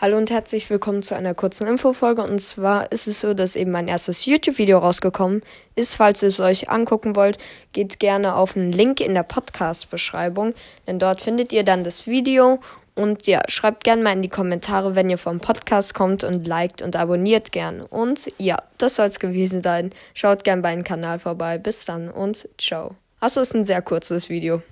Hallo und herzlich willkommen zu einer kurzen Infofolge. Und zwar ist es so, dass eben mein erstes YouTube-Video rausgekommen ist. Falls ihr es euch angucken wollt, geht gerne auf den Link in der Podcast-Beschreibung, denn dort findet ihr dann das Video. Und ja, schreibt gerne mal in die Kommentare, wenn ihr vom Podcast kommt und liked und abonniert gern. Und ja, das soll es gewesen sein. Schaut gerne bei dem Kanal vorbei. Bis dann und ciao. Achso, ist ein sehr kurzes Video.